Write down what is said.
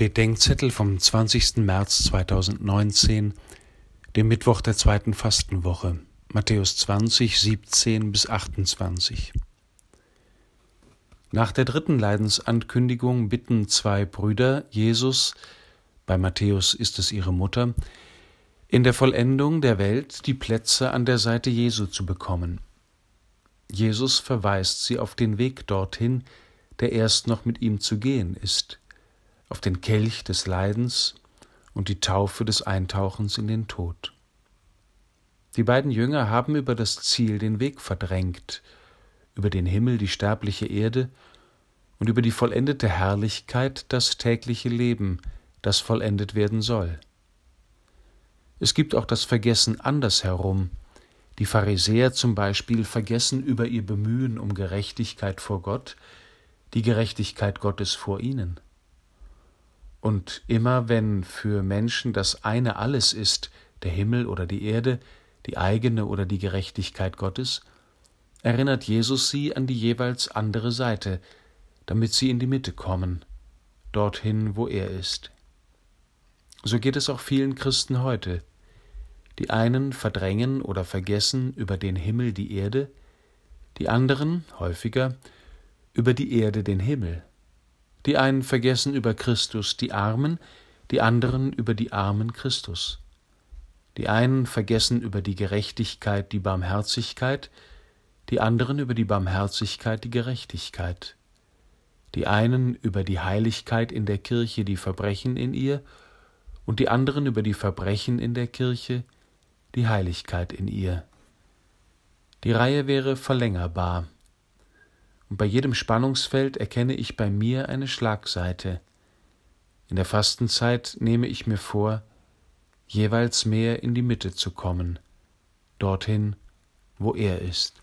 Bedenkzettel vom 20. März 2019, dem Mittwoch der zweiten Fastenwoche, Matthäus 20, 17 bis 28. Nach der dritten Leidensankündigung bitten zwei Brüder Jesus, bei Matthäus ist es ihre Mutter, in der Vollendung der Welt die Plätze an der Seite Jesu zu bekommen. Jesus verweist sie auf den Weg dorthin, der erst noch mit ihm zu gehen ist auf den Kelch des Leidens und die Taufe des Eintauchens in den Tod. Die beiden Jünger haben über das Ziel den Weg verdrängt, über den Himmel die sterbliche Erde und über die vollendete Herrlichkeit das tägliche Leben, das vollendet werden soll. Es gibt auch das Vergessen andersherum. Die Pharisäer zum Beispiel vergessen über ihr Bemühen um Gerechtigkeit vor Gott die Gerechtigkeit Gottes vor ihnen. Und immer wenn für Menschen das eine alles ist, der Himmel oder die Erde, die eigene oder die Gerechtigkeit Gottes, erinnert Jesus sie an die jeweils andere Seite, damit sie in die Mitte kommen, dorthin, wo er ist. So geht es auch vielen Christen heute. Die einen verdrängen oder vergessen über den Himmel die Erde, die anderen, häufiger, über die Erde den Himmel. Die einen vergessen über Christus die Armen, die anderen über die Armen Christus. Die einen vergessen über die Gerechtigkeit die Barmherzigkeit, die anderen über die Barmherzigkeit die Gerechtigkeit. Die einen über die Heiligkeit in der Kirche die Verbrechen in ihr, und die anderen über die Verbrechen in der Kirche die Heiligkeit in ihr. Die Reihe wäre verlängerbar und bei jedem Spannungsfeld erkenne ich bei mir eine Schlagseite. In der Fastenzeit nehme ich mir vor, jeweils mehr in die Mitte zu kommen, dorthin, wo er ist.